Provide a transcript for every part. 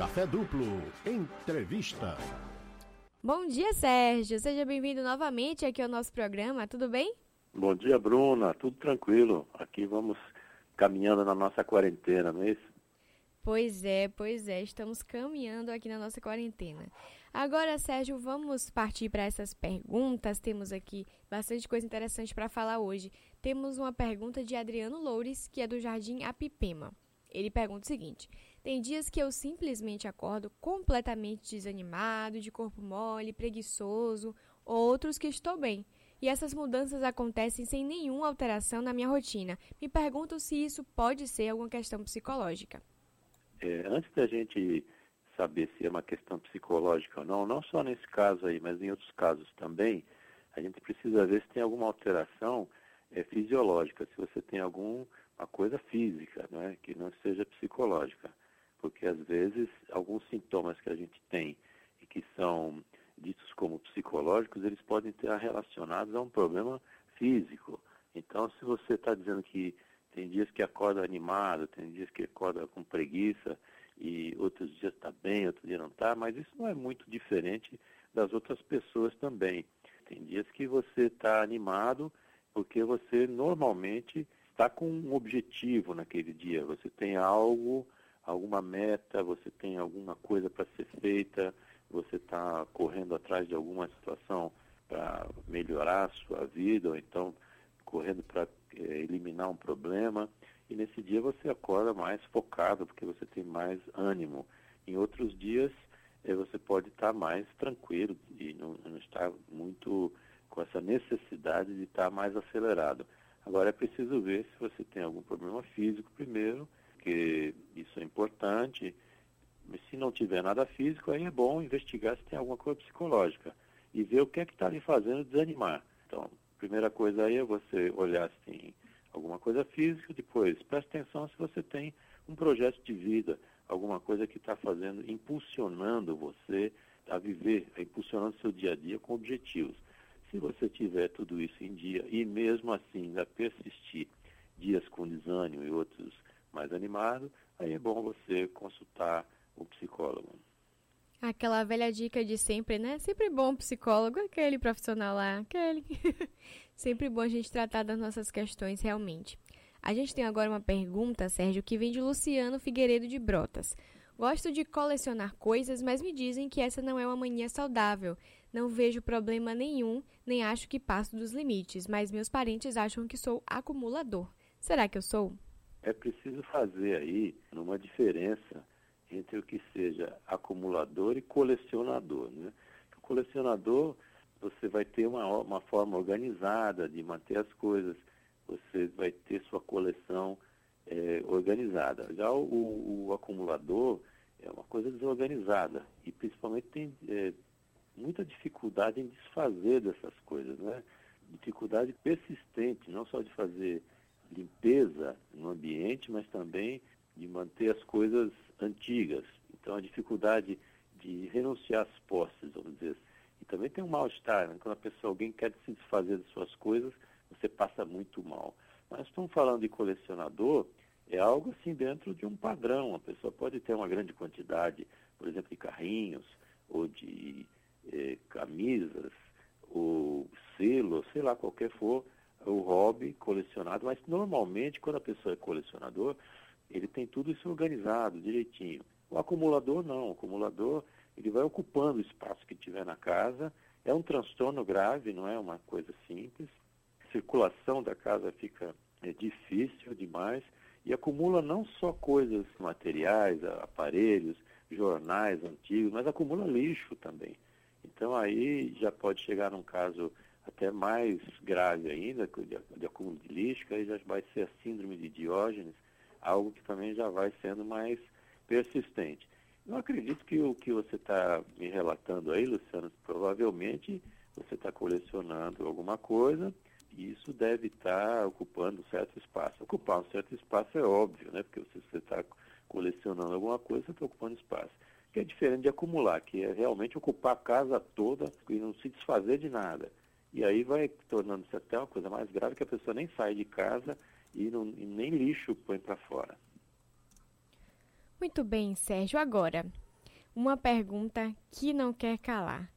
Café Duplo. Entrevista. Bom dia, Sérgio. Seja bem-vindo novamente aqui ao nosso programa. Tudo bem? Bom dia, Bruna. Tudo tranquilo. Aqui vamos caminhando na nossa quarentena, não é isso? Pois é, pois é. Estamos caminhando aqui na nossa quarentena. Agora, Sérgio, vamos partir para essas perguntas. Temos aqui bastante coisa interessante para falar hoje. Temos uma pergunta de Adriano Loures, que é do Jardim Apipema. Ele pergunta o seguinte: Tem dias que eu simplesmente acordo completamente desanimado, de corpo mole, preguiçoso, outros que estou bem. E essas mudanças acontecem sem nenhuma alteração na minha rotina. Me pergunto se isso pode ser alguma questão psicológica. É, antes da gente saber se é uma questão psicológica ou não, não só nesse caso aí, mas em outros casos também, a gente precisa ver se tem alguma alteração é, fisiológica, se você tem alguma coisa física, não é? que não seja psicológica. Porque às vezes alguns sintomas que a gente tem e que são ditos como psicológicos, eles podem estar relacionados a um problema físico. Então, se você está dizendo que tem dias que acorda animado, tem dias que acorda com preguiça e outros dias está bem, outro dia não está, mas isso não é muito diferente das outras pessoas também. Tem dias que você está animado porque você normalmente está com um objetivo naquele dia, você tem algo, alguma meta, você tem alguma coisa para ser feita, você está correndo atrás de alguma situação para melhorar a sua vida, ou então correndo para é, eliminar um problema. E nesse dia você acorda mais focado, porque você tem mais ânimo. Em outros dias é, você pode estar tá mais tranquilo e não, não estar muito com essa necessidade de estar tá mais acelerado. Agora é preciso ver se você tem algum problema físico primeiro, que isso é importante se não tiver nada físico, aí é bom investigar se tem alguma coisa psicológica e ver o que é que está lhe fazendo desanimar. Então, primeira coisa aí é você olhar se tem alguma coisa física, depois preste atenção se você tem um projeto de vida, alguma coisa que está fazendo, impulsionando você a viver, impulsionando seu dia a dia com objetivos. Se você tiver tudo isso em dia e mesmo assim ainda persistir dias com desânimo e outros mais animados, aí é bom você consultar o psicólogo. Aquela velha dica de sempre, né? Sempre bom psicólogo, aquele profissional lá, aquele. sempre bom a gente tratar das nossas questões realmente. A gente tem agora uma pergunta, Sérgio, que vem de Luciano Figueiredo de Brotas. Gosto de colecionar coisas, mas me dizem que essa não é uma mania saudável. Não vejo problema nenhum, nem acho que passo dos limites, mas meus parentes acham que sou acumulador. Será que eu sou? É preciso fazer aí uma diferença entre o que seja acumulador e colecionador. Né? O colecionador, você vai ter uma, uma forma organizada de manter as coisas, você vai ter sua coleção é, organizada. Já o, o, acumulador é uma coisa desorganizada e principalmente tem é, muita dificuldade em desfazer dessas coisas, né? Dificuldade persistente, não só de fazer limpeza no ambiente, mas também de manter as coisas antigas. Então, a dificuldade de renunciar às posses, vamos dizer assim. E também tem um mal-estar, né? quando a pessoa, alguém quer se desfazer das suas coisas, você passa muito mal. Mas estamos falando de colecionador, é algo assim dentro de um padrão. A pessoa pode ter uma grande quantidade, por exemplo, de carrinhos, ou de eh, camisas, ou selo, sei lá, qualquer for o hobby colecionado, mas normalmente quando a pessoa é colecionador, ele tem tudo isso organizado direitinho. O acumulador não, o acumulador ele vai ocupando o espaço que tiver na casa, é um transtorno grave, não é uma coisa simples. A circulação da casa fica é, difícil demais e acumula não só coisas materiais, aparelhos, jornais antigos, mas acumula lixo também. Então aí já pode chegar num caso até mais grave ainda, de, acúmulo de lixo, que aí já vai ser a síndrome de Diógenes, algo que também já vai sendo mais persistente. Eu acredito que o que você está me relatando aí, Luciano, provavelmente você está colecionando alguma coisa e isso deve estar tá ocupando certo espaço. Ocupar um certo espaço é óbvio, né? Porque você está colecionando alguma coisa, você está ocupando espaço. Que é diferente de acumular, que é realmente ocupar a casa toda e não se desfazer de nada. E aí vai tornando-se até uma coisa mais grave que a pessoa nem sai de casa e, não, e nem lixo põe para fora. Muito bem, Sérgio. Agora, uma pergunta que não quer calar.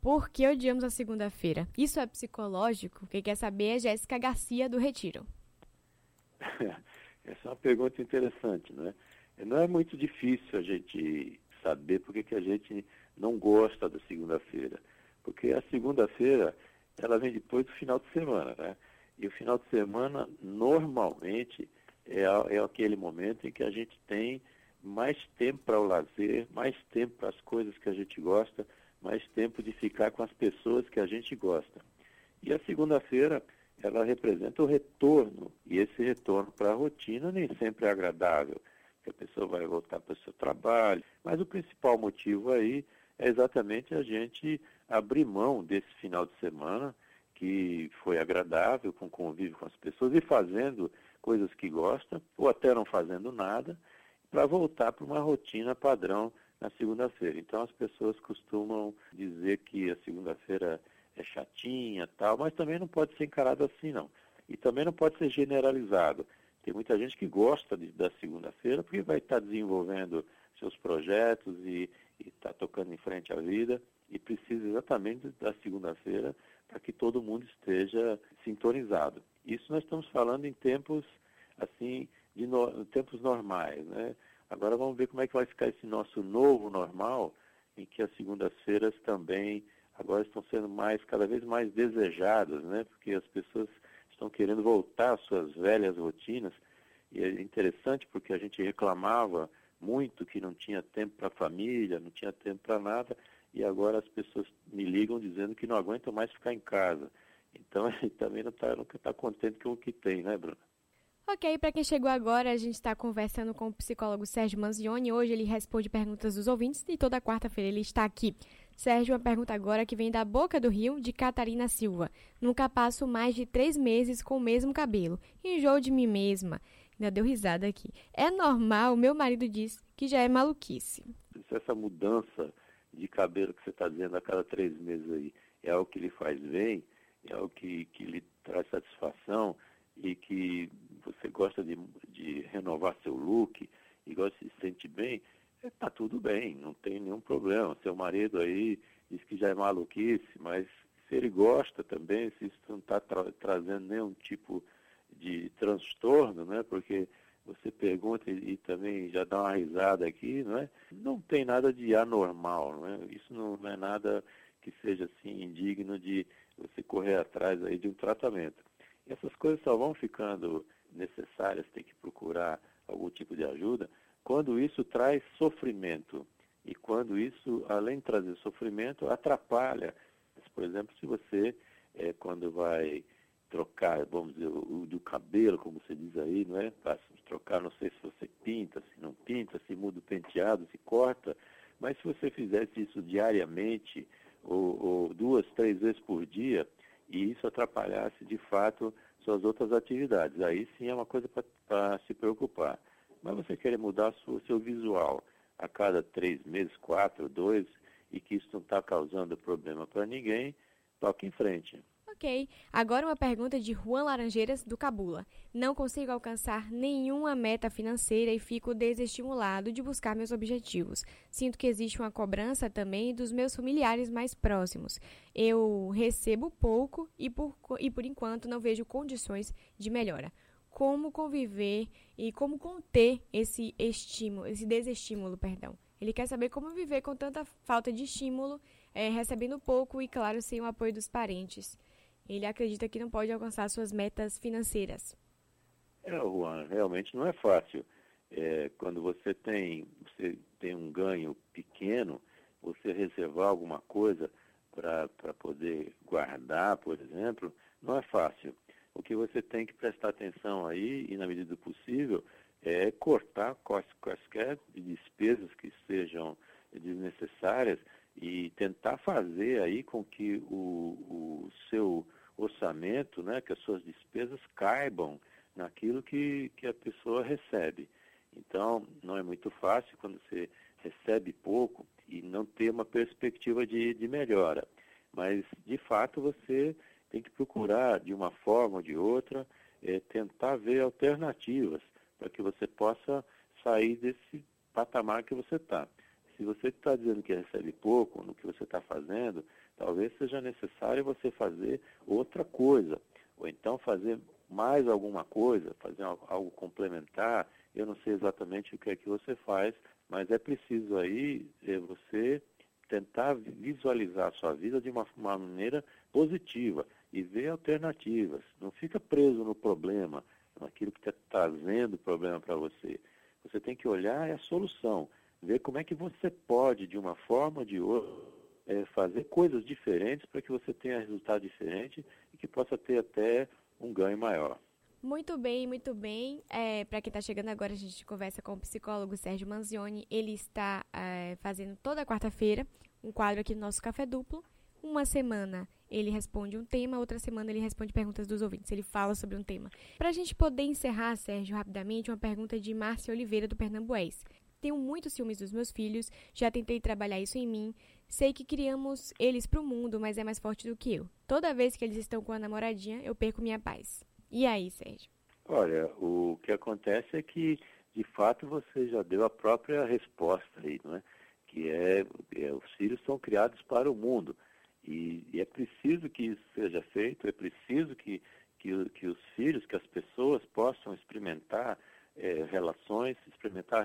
Por que odiamos a segunda-feira? Isso é psicológico? Quem quer saber é Jéssica Garcia do Retiro. Essa é uma pergunta interessante, né? Não é muito difícil a gente saber por que a gente não gosta da segunda-feira. Porque a segunda-feira, ela vem depois do final de semana, né? E o final de semana, normalmente, é, é aquele momento em que a gente tem mais tempo para o lazer, mais tempo para as coisas que a gente gosta, mais tempo de ficar com as pessoas que a gente gosta. E a segunda-feira, ela representa o retorno, e esse retorno para a rotina nem sempre é agradável, que a pessoa vai voltar para o seu trabalho, mas o principal motivo aí é exatamente a gente abrir mão desse final de semana que foi agradável, com convívio com as pessoas e fazendo coisas que gosta, ou até não fazendo nada, para voltar para uma rotina padrão na segunda-feira. Então as pessoas costumam dizer que a segunda-feira é chatinha, tal, mas também não pode ser encarado assim não. E também não pode ser generalizado. Tem muita gente que gosta de, da segunda-feira porque vai estar desenvolvendo seus projetos e está tocando em frente à vida e precisa exatamente da segunda-feira para que todo mundo esteja sintonizado. Isso nós estamos falando em tempos assim de no, tempos normais, né? Agora vamos ver como é que vai ficar esse nosso novo normal, em que as segundas-feiras também agora estão sendo mais cada vez mais desejadas, né? Porque as pessoas estão querendo voltar às suas velhas rotinas e é interessante porque a gente reclamava muito que não tinha tempo para a família, não tinha tempo para nada e agora as pessoas me ligam dizendo que não aguentam mais ficar em casa. Então, também não está tá contente com o que tem, né, Bruno? Ok, para quem chegou agora, a gente está conversando com o psicólogo Sérgio Manzioni. Hoje ele responde perguntas dos ouvintes e toda quarta-feira ele está aqui. Sérgio, uma pergunta agora que vem da Boca do Rio, de Catarina Silva. Nunca passo mais de três meses com o mesmo cabelo. Enjoo de mim mesma. Ainda deu risada aqui. É normal, meu marido diz que já é maluquice. Essa mudança de cabelo que você está dizendo a cada três meses aí é algo que lhe faz bem, é algo que, que lhe traz satisfação e que você gosta de, de renovar seu look e gosta de se sentir bem, está é, tudo bem, não tem nenhum problema. Seu marido aí diz que já é maluquice, mas se ele gosta também, se isso não está tra trazendo nenhum tipo de transtorno, né? Porque você pergunta e, também já dá uma risada aqui, não é? Não tem nada de anormal, não é? Isso não, não é nada que seja assim indigno de você correr atrás aí de um tratamento. E essas coisas só vão ficando necessárias, tem que procurar algum tipo de ajuda, quando isso traz sofrimento. E quando isso, além de trazer sofrimento, atrapalha. Por exemplo, se você, é, quando vai trocar, vamos dizer, o, do cabelo, como você diz aí, não é? Para trocar, não sei se você pinta, se não pinta, se muda o penteado, se corta, mas se você fizesse isso diariamente, ou, ou duas, três vezes por dia, e isso atrapalhasse de fato suas outras atividades. Aí sim é uma coisa para se preocupar. Mas você querer mudar o seu visual a cada três meses, quatro, dois, e que isso não está causando problema para ninguém, toque em frente. Ok. Agora uma pergunta de Juan Laranjeiras, do Cabula. Não consigo alcançar nenhuma meta financeira e fico desestimulado de buscar meus objetivos. Sinto que existe uma cobrança também dos meus familiares mais próximos. Eu recebo pouco e por, e por enquanto não vejo condições de melhora. Como conviver e como conter esse estímulo, esse desestímulo, perdão. Ele quer saber como viver com tanta falta de estímulo, é, recebendo pouco e, claro, sem o apoio dos parentes. Ele acredita que não pode alcançar suas metas financeiras. É, Juan, realmente não é fácil. É, quando você tem, você tem um ganho pequeno, você reservar alguma coisa para poder guardar, por exemplo, não é fácil. O que você tem que prestar atenção aí, e na medida do possível, é cortar quaisquer despesas que sejam desnecessárias e tentar fazer aí com que o, o seu orçamento, né, que as suas despesas caibam naquilo que, que a pessoa recebe. Então, não é muito fácil quando você recebe pouco e não ter uma perspectiva de, de melhora. Mas, de fato, você tem que procurar, de uma forma ou de outra, é, tentar ver alternativas para que você possa sair desse patamar que você está. Se você está dizendo que recebe pouco no que você está fazendo, talvez seja necessário você fazer outra coisa, ou então fazer mais alguma coisa, fazer algo complementar. Eu não sei exatamente o que é que você faz, mas é preciso aí é, você tentar visualizar a sua vida de uma, uma maneira positiva e ver alternativas. Não fica preso no problema, naquilo que está trazendo o problema para você. Você tem que olhar a solução, ver como é que você pode, de uma forma ou de outra, é, fazer coisas diferentes para que você tenha resultado diferente e que possa ter até um ganho maior. Muito bem, muito bem. É, para quem está chegando agora, a gente conversa com o psicólogo Sérgio Manzioni. Ele está é, fazendo toda quarta-feira um quadro aqui no nosso Café Duplo. Uma semana ele responde um tema, outra semana ele responde perguntas dos ouvintes. Ele fala sobre um tema. Para a gente poder encerrar, Sérgio, rapidamente, uma pergunta de Márcia Oliveira, do Pernambués. Tenho muitos ciúmes dos meus filhos, já tentei trabalhar isso em mim. Sei que criamos eles para o mundo, mas é mais forte do que eu. Toda vez que eles estão com a namoradinha, eu perco minha paz. E aí, Sérgio? Olha, o que acontece é que, de fato, você já deu a própria resposta aí, não é? Que é, é os filhos são criados para o mundo. E, e, é preciso que isso seja feito, é preciso que, que, que os filhos, que as pessoas possam experimentar é, relações, experimentar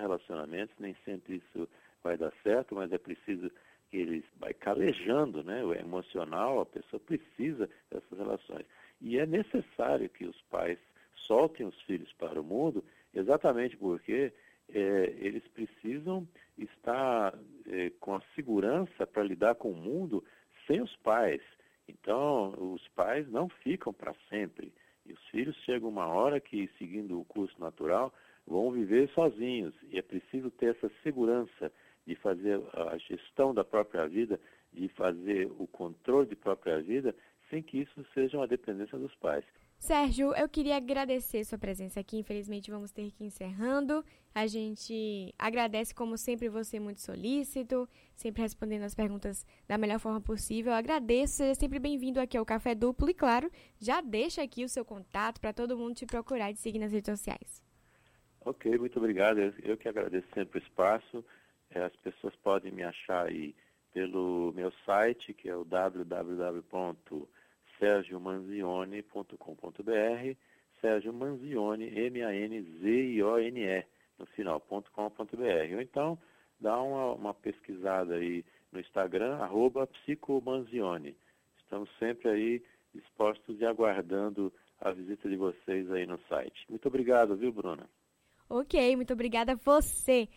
Nem sempre isso vai dar certo, mas é preciso que eles vai calejando, né? O emocional, a pessoa precisa dessas relações. E é necessário que os pais soltem os filhos para o mundo, exatamente porque é, eles precisam estar é, com a segurança para lidar com o mundo sem os pais. Então, os pais não ficam para sempre. E os filhos chegam uma hora que, seguindo o curso natural, vão viver sozinhos. E é preciso ter essa segurança de fazer a gestão da própria vida, de fazer o controle de própria vida sem que isso seja uma dependência dos pais. Sérgio, eu queria agradecer sua presença aqui. Infelizmente, vamos ter que ir encerrando. A gente agradece, como sempre, você muito solícito, sempre respondendo as perguntas da melhor forma possível. Eu agradeço, seja sempre bem-vindo aqui ao Café Duplo e, claro, já deixa aqui o seu contato para todo mundo te procurar e te seguir nas redes sociais. Ok, muito obrigado. Eu que agradeço sempre o espaço. É, as pessoas podem me achar aí pelo meu site, que é o www sergiomanzione.com.br, Sérgio Manzione, M-A-N-Z-I-O-N-E, no final, .com.br. Ou então, dá uma, uma pesquisada aí no Instagram, arroba psicomanzione. Estamos sempre aí dispostos e aguardando a visita de vocês aí no site. Muito obrigado, viu, Bruna? Ok, muito obrigada a você.